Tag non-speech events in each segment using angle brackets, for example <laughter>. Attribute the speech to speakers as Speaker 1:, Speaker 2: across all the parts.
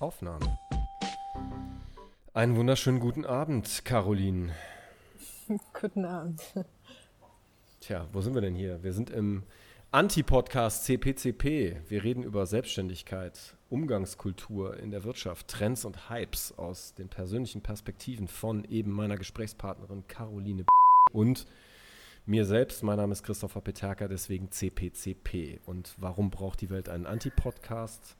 Speaker 1: Aufnahme. Einen wunderschönen guten Abend, Caroline. <laughs>
Speaker 2: guten Abend.
Speaker 1: Tja, wo sind wir denn hier? Wir sind im Anti-Podcast CPCP. Wir reden über Selbstständigkeit, Umgangskultur in der Wirtschaft, Trends und Hypes aus den persönlichen Perspektiven von eben meiner Gesprächspartnerin Caroline und mir selbst. Mein Name ist Christopher Peterka, deswegen CPCP. Und warum braucht die Welt einen Anti-Podcast?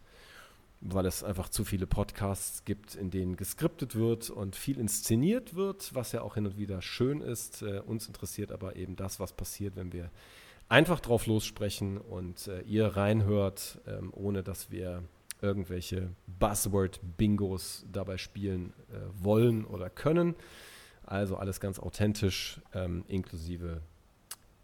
Speaker 1: Weil es einfach zu viele Podcasts gibt, in denen geskriptet wird und viel inszeniert wird, was ja auch hin und wieder schön ist. Äh, uns interessiert aber eben das, was passiert, wenn wir einfach drauf lossprechen und äh, ihr reinhört, ähm, ohne dass wir irgendwelche Buzzword-Bingos dabei spielen äh, wollen oder können. Also alles ganz authentisch, ähm, inklusive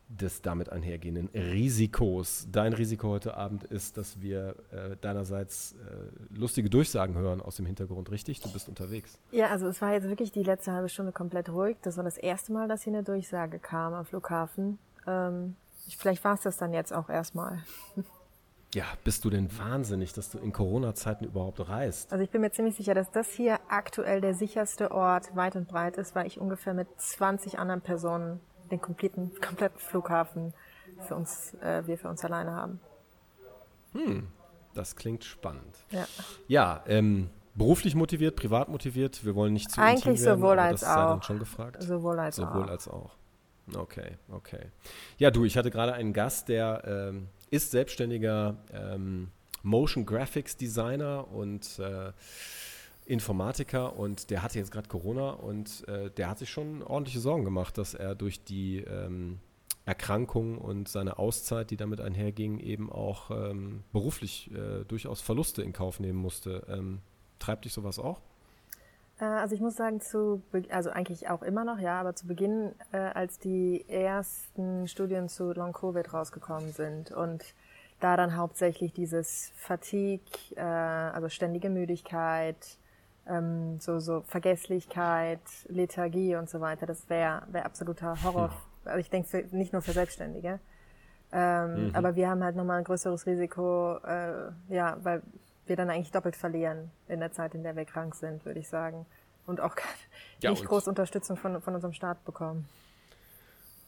Speaker 1: des damit einhergehenden Risikos. Dein Risiko heute Abend ist, dass wir äh, deinerseits äh, lustige Durchsagen hören aus dem Hintergrund, richtig? Du bist unterwegs.
Speaker 2: Ja, also es war jetzt wirklich die letzte halbe Stunde komplett ruhig. Das war das erste Mal, dass hier eine Durchsage kam am Flughafen. Ähm, vielleicht war es das dann jetzt auch erstmal.
Speaker 1: Ja, bist du denn wahnsinnig, dass du in Corona-Zeiten überhaupt reist?
Speaker 2: Also ich bin mir ziemlich sicher, dass das hier aktuell der sicherste Ort weit und breit ist, weil ich ungefähr mit 20 anderen Personen den kompletten, kompletten Flughafen für uns, äh, wir für uns alleine haben.
Speaker 1: Hm, das klingt spannend.
Speaker 2: Ja,
Speaker 1: ja ähm, beruflich motiviert, privat motiviert, wir wollen nicht zu
Speaker 2: Eigentlich
Speaker 1: werden,
Speaker 2: sowohl als
Speaker 1: das sei
Speaker 2: auch.
Speaker 1: dann schon gefragt.
Speaker 2: Sowohl als
Speaker 1: sowohl
Speaker 2: auch.
Speaker 1: als auch. Okay, okay. Ja, du, ich hatte gerade einen Gast, der ähm, ist selbstständiger ähm, Motion Graphics Designer und äh, Informatiker und der hatte jetzt gerade Corona und äh, der hat sich schon ordentliche Sorgen gemacht, dass er durch die ähm, Erkrankung und seine Auszeit, die damit einherging, eben auch ähm, beruflich äh, durchaus Verluste in Kauf nehmen musste. Ähm, treibt dich sowas auch?
Speaker 2: Äh, Also ich muss sagen, zu, also eigentlich auch immer noch, ja, aber zu Beginn, äh, als die ersten Studien zu Long Covid rausgekommen sind und da dann hauptsächlich dieses Fatigue, äh, also ständige Müdigkeit, ähm, so, so Vergesslichkeit, Lethargie und so weiter, das wäre wär absoluter Horror. Also ich denke nicht nur für Selbstständige. Ähm, Aber wir haben halt nochmal ein größeres Risiko, äh, ja, weil wir dann eigentlich doppelt verlieren in der Zeit, in der wir krank sind, würde ich sagen. Und auch <laughs>
Speaker 1: Ja,
Speaker 2: nicht
Speaker 1: und-
Speaker 2: groß Unterstützung von, von unserem Staat bekommen.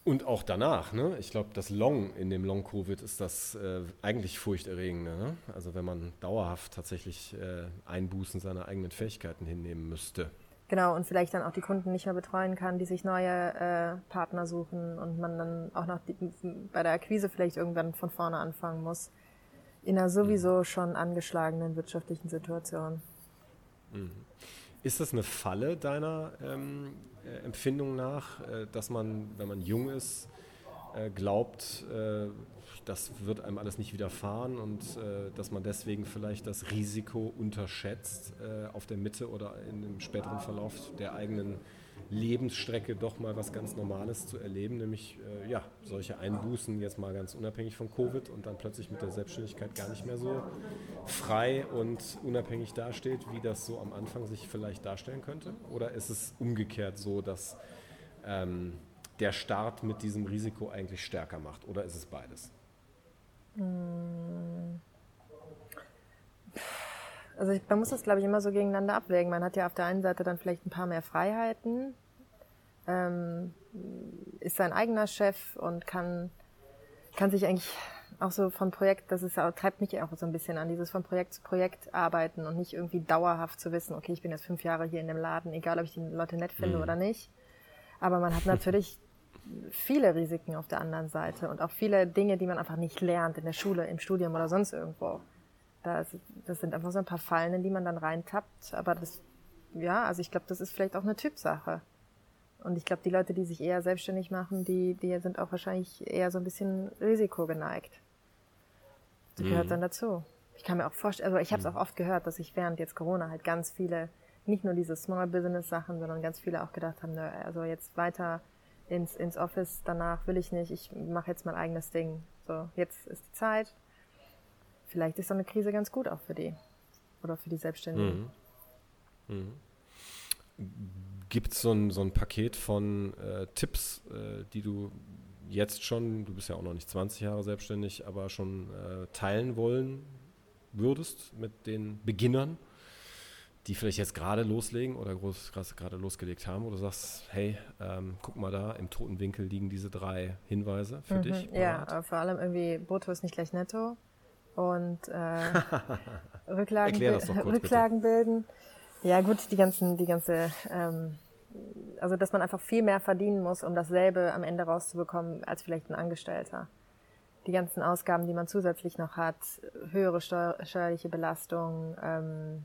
Speaker 1: Und auch danach, ne? Ich glaube, das Long in dem Long-Covid ist das äh, eigentlich furchterregende. Ne? Also wenn man dauerhaft tatsächlich äh, Einbußen seiner eigenen Fähigkeiten hinnehmen müsste.
Speaker 2: Genau, und vielleicht dann auch die Kunden nicht mehr betreuen kann, die sich neue äh, Partner suchen und man dann auch noch die, bei der Akquise vielleicht irgendwann von vorne anfangen muss. In einer sowieso schon angeschlagenen wirtschaftlichen Situation.
Speaker 1: Ist das eine Falle deiner ähm, äh, Empfindung nach, äh, dass man, wenn man jung ist, äh, glaubt, äh, das wird einem alles nicht widerfahren und äh, dass man deswegen vielleicht das Risiko unterschätzt, äh, auf der Mitte oder in dem späteren Verlauf der eigenen Lebensstrecke doch mal was ganz Normales zu erleben, nämlich äh, ja, solche Einbußen jetzt mal ganz unabhängig von Covid und dann plötzlich mit der Selbstständigkeit gar nicht mehr so frei und unabhängig dasteht, wie das so am Anfang sich vielleicht darstellen könnte? Oder ist es umgekehrt so, dass ähm, der Start mit diesem Risiko eigentlich stärker macht? Oder ist es beides?
Speaker 2: Also ich, man muss das, glaube ich, immer so gegeneinander abwägen. Man hat ja auf der einen Seite dann vielleicht ein paar mehr Freiheiten, ähm, ist sein eigener Chef und kann, kann sich eigentlich auch so von Projekt, das ist, auch- treibt mich auch so ein bisschen an, dieses von Projekt zu Projekt arbeiten und nicht irgendwie dauerhaft zu wissen, okay, ich bin jetzt fünf Jahre hier in dem Laden, egal ob ich die Leute nett finde oder nicht. Aber man hat natürlich viele Risiken auf der anderen Seite und auch viele Dinge, die man einfach nicht lernt in der Schule, im Studium oder sonst irgendwo. Das, das sind einfach so ein paar Fallen, in die man dann reintappt. Aber das, ja, also ich glaube, das ist vielleicht auch eine Typsache. Und ich glaube, die Leute, die sich eher selbstständig machen, die, die sind auch wahrscheinlich eher so ein bisschen risikogeneigt. Das gehört dann dazu. Ich kann mir auch vorstellen, also ich habe es auch oft gehört, dass ich während jetzt Corona halt ganz viele, nicht nur diese Small Business Sachen, sondern ganz viele auch gedacht haben, nö, also jetzt weiter ins, ins Office danach will ich nicht, ich mache jetzt mein eigenes Ding. So, jetzt ist die Zeit. Vielleicht ist so eine Krise ganz gut auch für die. Oder für die Selbstständigen.
Speaker 1: Gibt es so ein, so ein Paket von äh, Tipps, äh, die du jetzt schon, du bist ja auch noch nicht 20 Jahre selbstständig, aber schon äh, teilen wollen würdest mit den Beginnern? die vielleicht jetzt gerade loslegen oder gerade losgelegt haben, du sagst, hey, ähm, guck mal da, im toten Winkel liegen diese drei Hinweise für mhm, dich?
Speaker 2: Ja, vor allem irgendwie Brutto ist nicht gleich Netto und äh, <laughs> Rücklagen, Rücklagen bilden. Ja gut, die ganzen, die ganze, ähm, also dass man einfach viel mehr verdienen muss, um dasselbe am Ende rauszubekommen als vielleicht ein Angestellter. Die ganzen Ausgaben, die man zusätzlich noch hat, höhere steuer steuerliche Belastung, ähm,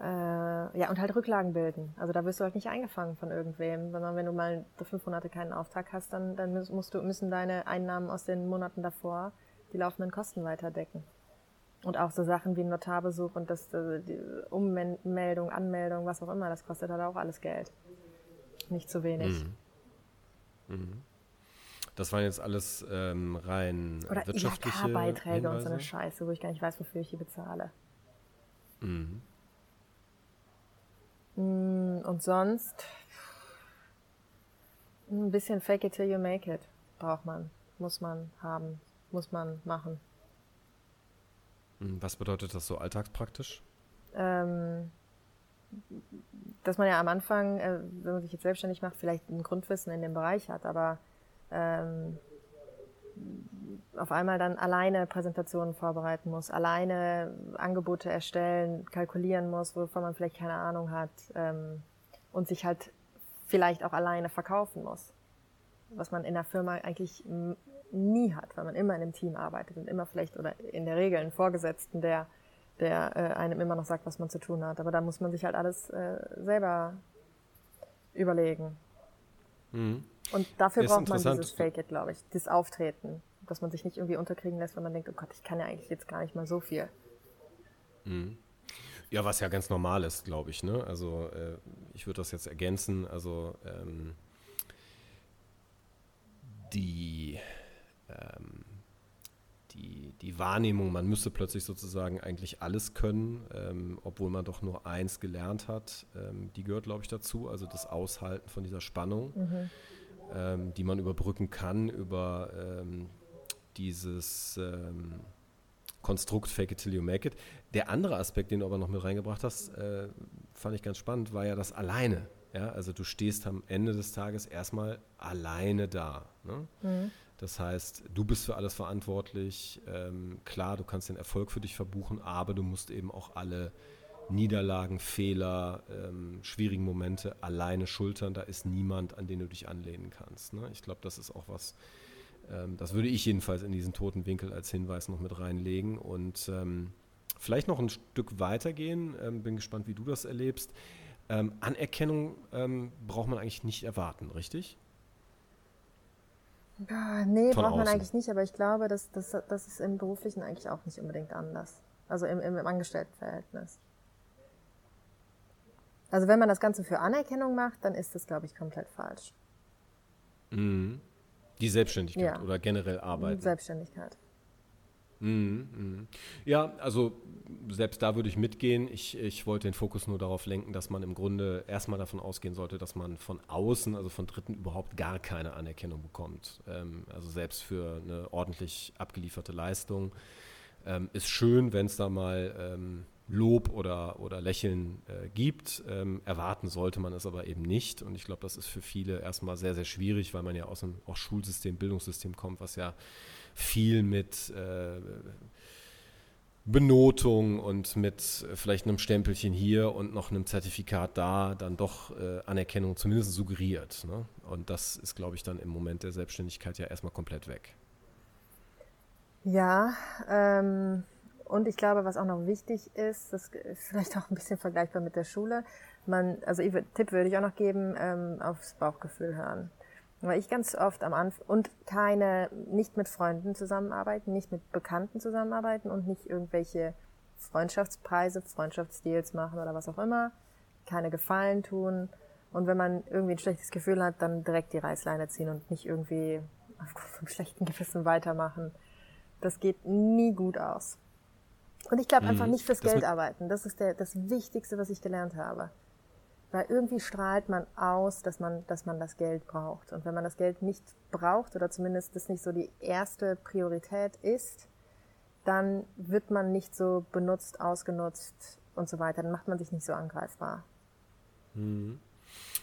Speaker 2: äh, ja und halt Rücklagen bilden. Also da wirst du halt nicht eingefangen von irgendwem, sondern wenn du mal fünf Monate keinen Auftrag hast, dann, dann musst du müssen deine Einnahmen aus den Monaten davor die laufenden Kosten weiter decken. Und auch so Sachen wie Notarbesuch und das, äh, die Ummeldung, Anmeldung, was auch immer, das kostet halt auch alles Geld. Nicht zu wenig.
Speaker 1: Mhm. Mhm. Das waren jetzt alles ähm, rein Oder wirtschaftliche
Speaker 2: beiträge und so eine Scheiße, wo ich gar nicht weiß, wofür ich die bezahle. Mhm. Mm, und sonst ein bisschen fake it till you make it braucht man, muss man haben muss man machen.
Speaker 1: Hm, was bedeutet das so alltagspraktisch?
Speaker 2: Ähm, dass man ja am Anfang, äh, wenn man sich jetzt selbstständig macht, vielleicht ein Grundwissen in dem Bereich hat, aber ähm, auf einmal dann alleine Präsentationen vorbereiten muss, alleine Angebote erstellen, kalkulieren muss, wovon man vielleicht keine Ahnung hat ähm, und sich halt vielleicht auch alleine verkaufen muss. Was man in der Firma eigentlich nie hat, weil man immer in einem Team arbeitet und immer vielleicht oder in der Regel einen Vorgesetzten, der, der äh, einem immer noch sagt, was man zu tun hat. Aber da muss man sich halt alles äh, selber überlegen. Mhm. Und dafür braucht man dieses Fake It, glaube ich, das Auftreten, dass man sich nicht irgendwie unterkriegen lässt, wenn man denkt, oh Gott, ich kann ja eigentlich jetzt gar nicht mal so viel.
Speaker 1: Mhm. Ja, was ja ganz normal ist, glaube ich. Ne? Also äh, ich würde das jetzt ergänzen. Also ähm, die die, die Wahrnehmung, man müsste plötzlich sozusagen eigentlich alles können, ähm, obwohl man doch nur eins gelernt hat, ähm, die gehört, glaube ich, dazu. Also das Aushalten von dieser Spannung, mhm. ähm, die man überbrücken kann über ähm, dieses ähm, Konstrukt Fake it till you make it. Der andere Aspekt, den du aber noch mit reingebracht hast, äh, fand ich ganz spannend, war ja das Alleine. Ja? Also du stehst am Ende des Tages erstmal alleine da. Ne? Mhm. Das heißt, du bist für alles verantwortlich. Ähm, klar, du kannst den Erfolg für dich verbuchen, aber du musst eben auch alle Niederlagen, Fehler, ähm, schwierigen Momente alleine schultern. Da ist niemand, an den du dich anlehnen kannst. Ne? Ich glaube, das ist auch was, ähm, das würde ich jedenfalls in diesen toten Winkel als Hinweis noch mit reinlegen. Und ähm, vielleicht noch ein Stück weitergehen. Ähm, bin gespannt, wie du das erlebst. Ähm, Anerkennung braucht man eigentlich nicht erwarten, richtig?
Speaker 2: Ja, nee, braucht man eigentlich nicht, aber ich glaube, dass, dass, das ist im Beruflichen eigentlich auch nicht unbedingt anders. Also im, im, im Angestelltenverhältnis. Also wenn man das Ganze für Anerkennung macht, dann ist das, glaube ich, komplett falsch.
Speaker 1: Mhm. Die Selbstständigkeit ja. oder generell Arbeit.
Speaker 2: Selbstständigkeit.
Speaker 1: Mhm, mhm. Ja, also selbst da würde ich mitgehen. Ich, ich wollte den Fokus nur darauf lenken, dass man im Grunde erstmal davon ausgehen sollte, dass man von außen, also von Dritten, überhaupt gar keine Anerkennung bekommt. Ähm, also selbst für eine ordentlich abgelieferte Leistung. Ähm, ist schön, wenn es da mal ähm, Lob oder, oder Lächeln äh, gibt. Ähm, erwarten sollte man es aber eben nicht. Und ich glaube, das ist für viele erstmal sehr, sehr schwierig, weil man ja aus einem auch Schulsystem, Bildungssystem kommt, was ja viel mit äh, Benotung und mit vielleicht einem Stempelchen hier und noch einem Zertifikat da dann doch äh, Anerkennung zumindest suggeriert. Ne? Und das ist, glaube ich, dann im Moment der Selbstständigkeit ja erstmal komplett weg.
Speaker 2: Ja, ähm, und ich glaube, was auch noch wichtig ist, das ist vielleicht auch ein bisschen vergleichbar mit der Schule. Man, also ich, Tipp würde ich auch noch geben, ähm, aufs Bauchgefühl hören. Weil ich ganz oft am Anfang und keine, nicht mit Freunden zusammenarbeiten, nicht mit Bekannten zusammenarbeiten und nicht irgendwelche Freundschaftspreise, Freundschaftsdeals machen oder was auch immer, keine Gefallen tun. Und wenn man irgendwie ein schlechtes Gefühl hat, dann direkt die Reißleine ziehen und nicht irgendwie aufgrund vom schlechten Gewissen weitermachen. Das geht nie gut aus. Und ich glaube mhm. einfach nicht fürs Geld arbeiten. Das ist der, das Wichtigste, was ich gelernt habe. Weil irgendwie strahlt man aus, dass man, dass man das Geld braucht. Und wenn man das Geld nicht braucht oder zumindest das nicht so die erste Priorität ist, dann wird man nicht so benutzt, ausgenutzt und so weiter, dann macht man sich nicht so angreifbar.
Speaker 1: Mhm.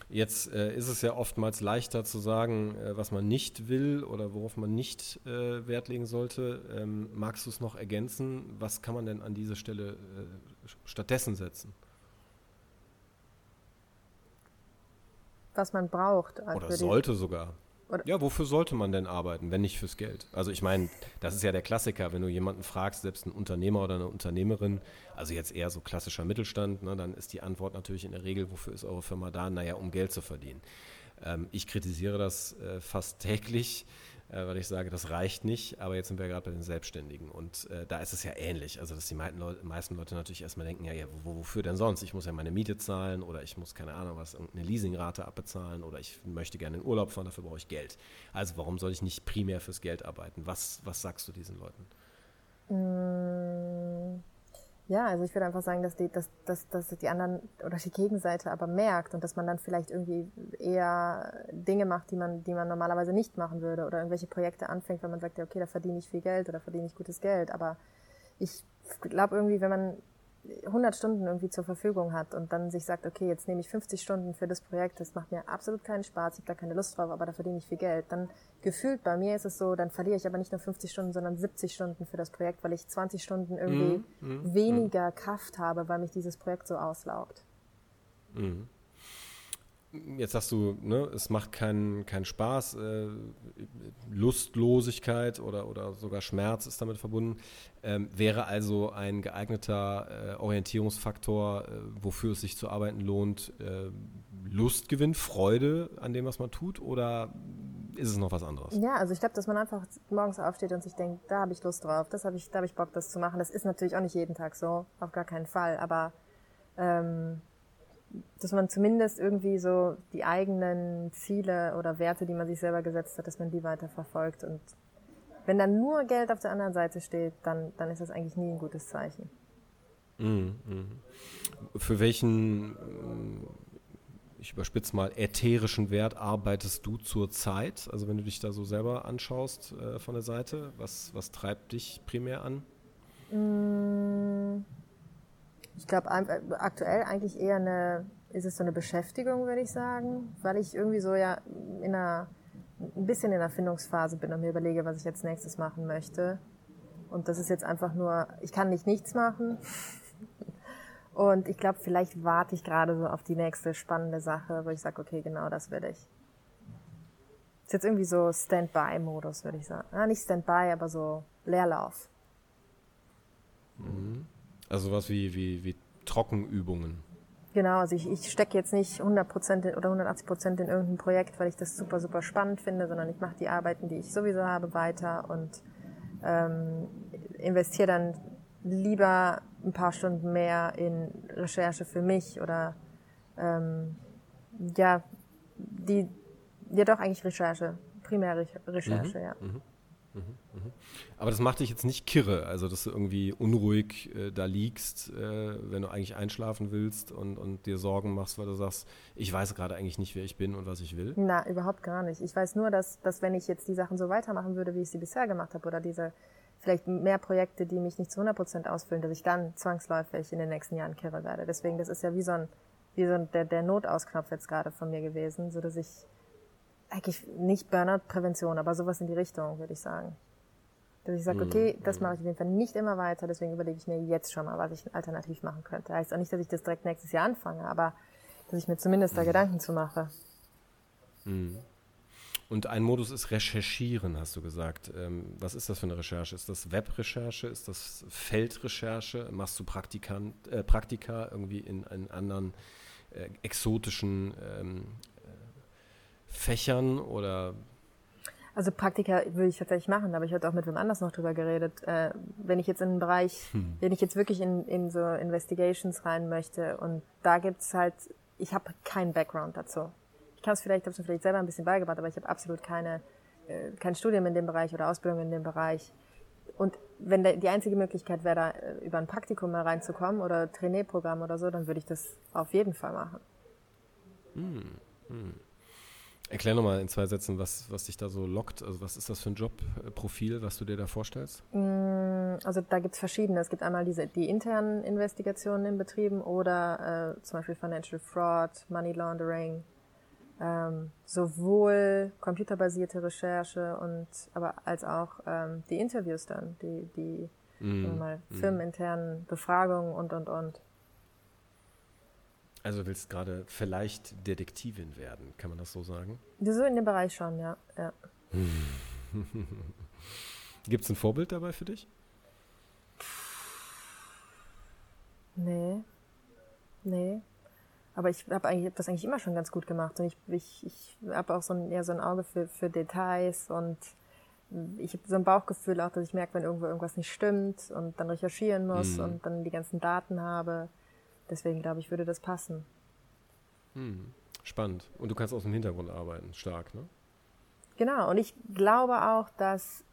Speaker 1: Jetzt äh, ist es ja oftmals leichter zu sagen, äh, was man nicht will oder worauf man nicht äh, Wert legen sollte. Ähm, magst du es noch ergänzen? Was kann man denn an diese Stelle äh, stattdessen setzen?
Speaker 2: Was man braucht.
Speaker 1: Oder sollte sogar. Oder ja, wofür sollte man denn arbeiten, wenn nicht fürs Geld? Also ich meine, das ist ja der Klassiker, wenn du jemanden fragst, selbst einen Unternehmer oder eine Unternehmerin, also jetzt eher so klassischer Mittelstand, ne, dann ist die Antwort natürlich in der Regel, wofür ist eure Firma da? Naja, um Geld zu verdienen. Ähm, ich kritisiere das äh, fast täglich, weil ich sage, das reicht nicht. Aber jetzt sind wir gerade bei den Selbstständigen und äh, da ist es ja ähnlich. Also, dass die meisten Leute, natürlich erstmal denken, ja, ja, wofür denn sonst? Ich muss ja meine Miete zahlen oder ich muss, keine Ahnung, was, irgendeine Leasingrate abbezahlen oder ich möchte gerne in Urlaub fahren, dafür brauche ich Geld. Also, warum soll ich nicht primär fürs Geld arbeiten? Was, was sagst du diesen Leuten?
Speaker 2: Mmh ja, also ich würde einfach sagen, dass die, dass, dass, dass die anderen oder die Gegenseite aber merkt und dass man dann vielleicht irgendwie eher Dinge macht, die man, die man normalerweise nicht machen würde oder irgendwelche Projekte anfängt, weil man sagt, ja, okay, da verdiene ich viel Geld oder verdiene ich gutes Geld. Aber ich glaube irgendwie, wenn man 100 Stunden irgendwie zur Verfügung hat und dann sich sagt, okay, jetzt nehme ich 50 Stunden für das Projekt, das macht mir absolut keinen Spaß, ich habe da keine Lust drauf, aber da verdiene ich viel Geld, dann gefühlt bei mir ist es so, dann verliere ich aber nicht nur 50 Stunden, sondern 70 Stunden für das Projekt, weil ich 20 Stunden irgendwie mm, mm, weniger mm. Kraft habe, weil mich dieses Projekt so auslaugt.
Speaker 1: Mhm. Jetzt sagst du, ne, es macht keinen keinen Spaß, äh, Lustlosigkeit oder, oder sogar Schmerz ist damit verbunden. Ähm, wäre also ein geeigneter äh, Orientierungsfaktor, äh, wofür es sich zu arbeiten lohnt, äh, Lustgewinn, Freude an dem, was man tut, oder ist es noch was anderes?
Speaker 2: Ja, also ich glaube, dass man einfach morgens aufsteht und sich denkt, da habe ich Lust drauf, das habe ich, da habe ich Bock, das zu machen. Das ist natürlich auch nicht jeden Tag so, auf gar keinen Fall, aber ähm, dass man zumindest irgendwie so die eigenen Ziele oder Werte, die man sich selber gesetzt hat, dass man die weiter verfolgt. Und wenn dann nur Geld auf der anderen Seite steht, dann, dann ist das eigentlich nie ein gutes Zeichen.
Speaker 1: Mm, mm. Für welchen, mm, ich überspitze mal, ätherischen Wert arbeitest du zur Zeit? Also wenn du dich da so selber anschaust äh, von der Seite, was, was treibt dich primär an?
Speaker 2: Mm ich glaube, aktuell eigentlich eher eine, ist es so eine Beschäftigung, würde ich sagen, weil ich irgendwie so ja in einer, ein bisschen in der Findungsphase bin und mir überlege, was ich jetzt nächstes machen möchte. Und das ist jetzt einfach nur, ich kann nicht nichts machen. <laughs> Und ich glaube, vielleicht warte ich gerade so auf die nächste spannende Sache, wo ich sage, okay, genau das will ich. Ist jetzt irgendwie so Standby-Modus, würde ich sagen. Ja, nicht Standby, aber so Leerlauf.
Speaker 1: Mhm. Also was wie, wie, wie Trockenübungen.
Speaker 2: Genau, also ich, ich stecke jetzt nicht 100% oder 180% in irgendein Projekt, weil ich das super, super spannend finde, sondern ich mache die Arbeiten, die ich sowieso habe, weiter und ähm, investiere dann lieber ein paar Stunden mehr in Recherche für mich oder ähm, ja, die, ja doch eigentlich Recherche, primär Recherche, mhm, ja. Mhm.
Speaker 1: Aber das macht dich jetzt nicht kirre, also dass du irgendwie unruhig äh, da liegst, äh, wenn du eigentlich einschlafen willst und, und dir Sorgen machst, weil du sagst, ich weiß gerade eigentlich nicht, wer ich bin und was ich will?
Speaker 2: Na, überhaupt gar nicht. Ich weiß nur, dass, dass wenn ich jetzt die Sachen so weitermachen würde, wie ich sie bisher gemacht habe, oder diese vielleicht mehr Projekte, die mich nicht zu 100 Prozent ausfüllen, dass ich dann zwangsläufig in den nächsten Jahren kirre werde. Deswegen, das ist ja wie so ein, wie so ein, der, der Notausknopf jetzt gerade von mir gewesen, so dass ich eigentlich nicht Burnout-Prävention, aber sowas in die Richtung, würde ich sagen. Dass ich sage, okay, das mache ich auf jeden Fall nicht immer weiter, deswegen überlege ich mir jetzt schon mal, was ich alternativ machen könnte. Heißt auch nicht, dass ich das direkt nächstes Jahr anfange, aber dass ich mir zumindest da mhm. Gedanken zu mache.
Speaker 1: Mhm. Und ein Modus ist Recherchieren, hast du gesagt. Ähm, was ist das für eine Recherche? Ist das Webrecherche? Ist das Feldrecherche? Machst du Praktikant, äh, Praktika irgendwie in, in anderen äh, exotischen ähm, Fächern oder?
Speaker 2: Also Praktika würde ich tatsächlich machen, aber ich hatte auch mit wem anders noch drüber geredet. Äh, wenn ich jetzt in einen Bereich, hm. wenn ich jetzt wirklich in, in so Investigations rein möchte und da gibt's halt, ich habe keinen Background dazu. Ich kann es vielleicht, habe es mir vielleicht selber ein bisschen beigebracht, aber ich habe absolut keine, äh, kein Studium in dem Bereich oder Ausbildung in dem Bereich. Und wenn der, die einzige Möglichkeit wäre, da äh, über ein Praktikum mal reinzukommen oder Trainee-Programm oder so, dann würde ich das auf jeden Fall machen.
Speaker 1: Hm. Hm. Erklär nochmal in zwei Sätzen, was, was dich da so lockt. Also was ist das für ein Jobprofil, was du dir da vorstellst?
Speaker 2: Mm, also da gibt es verschiedene. Es gibt einmal diese, die internen Investigationen in Betrieben oder äh, zum Beispiel Financial Fraud, Money Laundering, ähm, sowohl computerbasierte Recherche und aber als auch ähm, die Interviews dann, die, die mm, mal, mm. firmeninternen Befragungen und und und.
Speaker 1: Also willst gerade vielleicht Detektivin werden, kann man das so sagen?
Speaker 2: So in dem Bereich schon, ja. ja. <laughs>
Speaker 1: Gibt es ein Vorbild dabei für dich?
Speaker 2: Nee. Nee. Aber ich habe hab das eigentlich immer schon ganz gut gemacht. Und ich, ich, ich habe auch so ein, eher so ein Auge für, für Details und ich habe so ein Bauchgefühl auch, dass ich merke, wenn irgendwo irgendwas nicht stimmt und dann recherchieren muss mhm. und dann die ganzen Daten habe. Deswegen glaube ich, würde das passen.
Speaker 1: Mhm. Spannend. Und du kannst aus dem Hintergrund arbeiten. Stark, ne?
Speaker 2: Genau. Und ich glaube auch, dass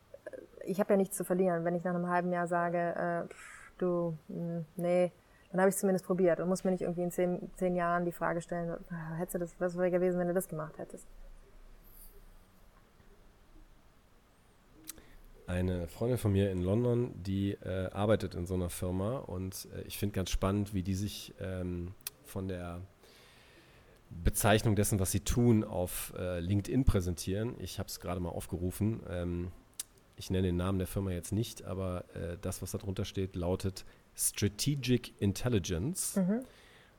Speaker 2: ich habe ja nichts zu verlieren. Wenn ich nach einem halben Jahr sage, äh, pff, du, mh, hm, nee, dann habe ich es zumindest probiert und muss mir nicht irgendwie in zehn, zehn Jahren die Frage stellen, hättest du das, was wäre gewesen, wenn du das gemacht hättest?
Speaker 1: Eine Freundin von mir in London, die äh, arbeitet in so einer Firma und äh, ich finde ganz spannend, wie die sich ähm, von der Bezeichnung dessen, was sie tun, auf äh, LinkedIn präsentieren. Ich habe es gerade mal aufgerufen. Ähm, ich nenne den Namen der Firma jetzt nicht, aber äh, das, was darunter steht, lautet Strategic Intelligence, mhm.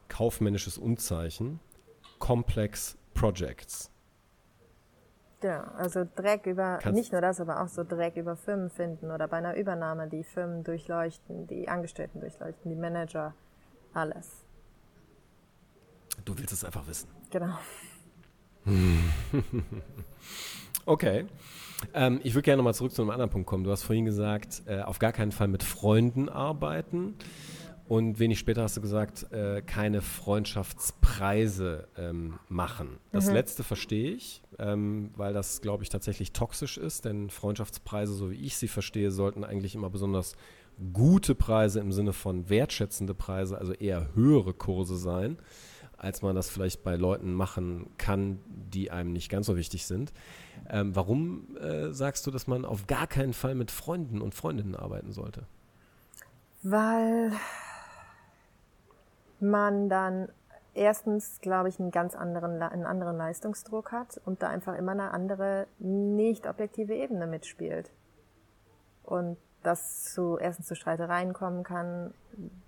Speaker 1: kaufmännisches Unzeichen, Complex Projects.
Speaker 2: Ja, also Dreck über, Kannst nicht nur das, aber auch so Dreck über Firmen finden oder bei einer Übernahme die Firmen durchleuchten, die Angestellten durchleuchten, die Manager, alles.
Speaker 1: Du willst es einfach wissen.
Speaker 2: Genau. <laughs>
Speaker 1: okay. Ähm, ich würde gerne nochmal zurück zu einem anderen Punkt kommen. Du hast vorhin gesagt, äh, auf gar keinen Fall mit Freunden arbeiten. Und wenig später hast du gesagt, äh, keine Freundschaftspreise ähm, machen. Das mhm. letzte verstehe ich, ähm, weil das, glaube ich, tatsächlich toxisch ist. Denn Freundschaftspreise, so wie ich sie verstehe, sollten eigentlich immer besonders gute Preise im Sinne von wertschätzende Preise, also eher höhere Kurse sein als man das vielleicht bei Leuten machen kann, die einem nicht ganz so wichtig sind. Ähm, warum äh, sagst du, dass man auf gar keinen Fall mit Freunden und Freundinnen arbeiten sollte?
Speaker 2: Weil man dann erstens, glaube ich, einen ganz anderen, einen anderen Leistungsdruck hat und da einfach immer eine andere, nicht objektive Ebene mitspielt. Und das zu, erstens zu Streitereien kommen kann,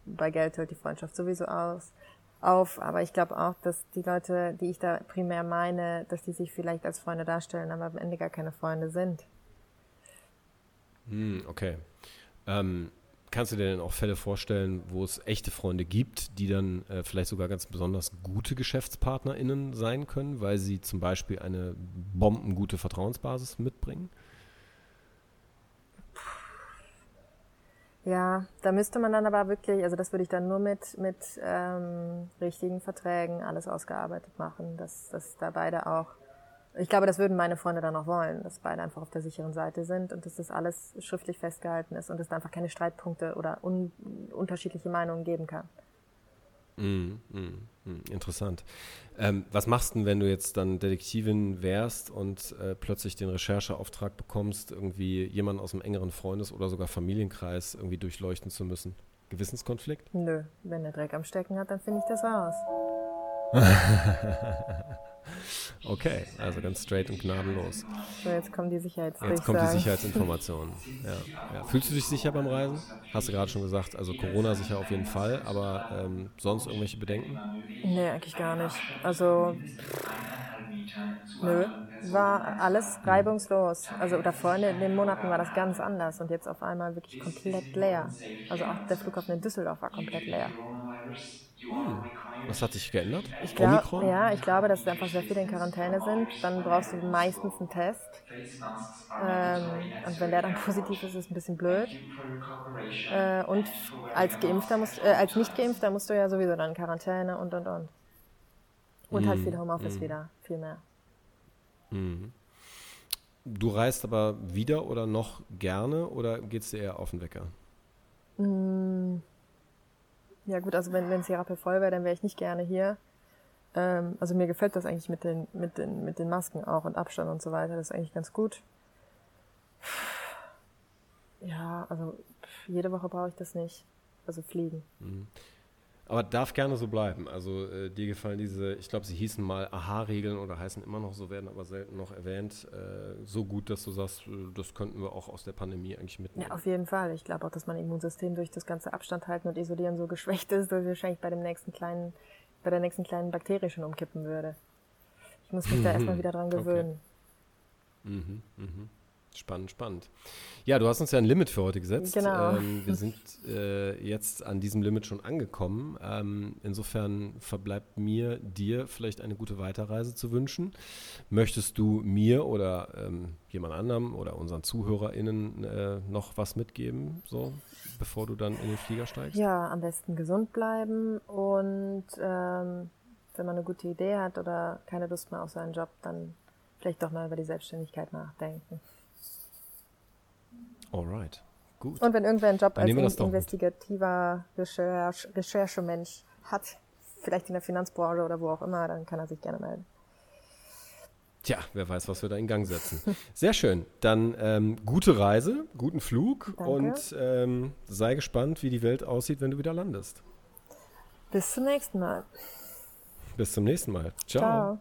Speaker 2: bei Geld hört die Freundschaft sowieso aus, auf. Aber ich glaube auch, dass die Leute, die ich da primär meine, dass die sich vielleicht als Freunde darstellen, aber am Ende gar keine Freunde sind.
Speaker 1: Hm, okay. Ähm, kannst du dir denn auch Fälle vorstellen, wo es echte Freunde gibt, die dann äh, vielleicht sogar ganz besonders gute GeschäftspartnerInnen sein können, weil sie zum Beispiel eine bombengute Vertrauensbasis mitbringen?
Speaker 2: Ja, da müsste man dann aber wirklich, also das würde ich dann nur mit, mit ähm, richtigen Verträgen alles ausgearbeitet machen, dass, dass da beide auch, ich glaube, das würden meine Freunde dann auch wollen, dass beide einfach auf der sicheren Seite sind und dass das alles schriftlich festgehalten ist und es da einfach keine Streitpunkte oder un, unterschiedliche Meinungen geben kann.
Speaker 1: Mm, mm, mm, interessant. Ähm, was machst du denn, wenn du jetzt dann Detektivin wärst und äh, plötzlich den Rechercheauftrag bekommst, irgendwie jemanden aus einem engeren Freundes- oder sogar Familienkreis irgendwie durchleuchten zu müssen? Gewissenskonflikt?
Speaker 2: Nö, wenn der Dreck am Stecken hat, dann finde ich das raus. <laughs>
Speaker 1: Okay, also ganz straight und gnadenlos.
Speaker 2: So, jetzt kommen die Sicherheitsdurchsagen.
Speaker 1: Jetzt kommt die Sicherheitsinformation. Ja, ja. Fühlst du dich sicher beim Reisen? Hast du gerade schon gesagt, also Corona sicher auf jeden Fall, aber ähm, sonst irgendwelche Bedenken?
Speaker 2: Nee, eigentlich gar nicht. Also, nö, war alles reibungslos. Also davor in den Monaten war das ganz anders und jetzt auf einmal wirklich komplett leer. Also auch der Flughafen in Düsseldorf war komplett leer.
Speaker 1: Hm. Was hat sich geändert?
Speaker 2: Ich glaub, Ja, ich glaube, dass einfach sehr viele in Quarantäne sind. Dann brauchst du meistens einen Test. Ähm, und wenn der dann positiv ist, ist es ein bisschen blöd. Äh, und als Geimpfter musst, äh, als Nicht-Geimpfter musst du ja sowieso dann in Quarantäne und und und. Und halt hm, viel Homeoffice mm. wieder, viel mehr.
Speaker 1: Mm. Du reist aber wieder oder noch gerne oder geht es dir eher auf den Wecker?
Speaker 2: Ja gut, also wenn, wenn Serape voll wäre, dann wäre ich nicht gerne hier. Ähm, also mir gefällt das eigentlich mit den, mit, den, mit den Masken auch und Abstand und so weiter. Das ist eigentlich ganz gut. Ja, also jede Woche brauche ich das nicht. Also fliegen. Mhm.
Speaker 1: Aber darf gerne so bleiben. Also äh, dir gefallen diese, ich glaube, sie hießen mal Aha-Regeln oder heißen immer noch so, werden aber selten noch erwähnt, äh, so gut, dass du sagst, äh, das könnten wir auch aus der Pandemie eigentlich mitnehmen.
Speaker 2: Ja, auf jeden Fall. Ich glaube auch, dass mein Immunsystem durch das ganze Abstand halten und isolieren so geschwächt ist, dass ich wahrscheinlich bei dem nächsten kleinen, bei der nächsten kleinen Bakterie schon umkippen würde. Ich muss mich da erstmal wieder dran gewöhnen.
Speaker 1: Okay. Mhm, mhm. Spannend, spannend. Ja, du hast uns ja ein Limit für heute gesetzt.
Speaker 2: Genau.
Speaker 1: Ähm, wir sind äh, jetzt an diesem Limit schon angekommen. Ähm, insofern verbleibt mir, dir vielleicht eine gute Weiterreise zu wünschen. Möchtest du mir oder ähm, jemand anderem oder unseren ZuhörerInnen äh, noch was mitgeben, so bevor du dann in den Flieger steigst?
Speaker 2: Ja, am besten gesund bleiben und ähm, wenn man eine gute Idee hat oder keine Lust mehr auf seinen Job, dann vielleicht doch mal über die Selbstständigkeit nachdenken.
Speaker 1: Alright, gut.
Speaker 2: Und wenn irgendwer einen Job als investigativer Recherche, Recherchemensch hat, vielleicht in der Finanzbranche oder wo auch immer, dann kann er sich gerne melden.
Speaker 1: Tja, wer weiß, was wir da in Gang setzen. Sehr schön. Dann ähm, gute Reise, guten Flug
Speaker 2: Danke.
Speaker 1: und ähm, sei gespannt, wie die Welt aussieht, wenn du wieder landest.
Speaker 2: Bis zum nächsten Mal.
Speaker 1: Bis zum nächsten Mal. Ciao. Ciao.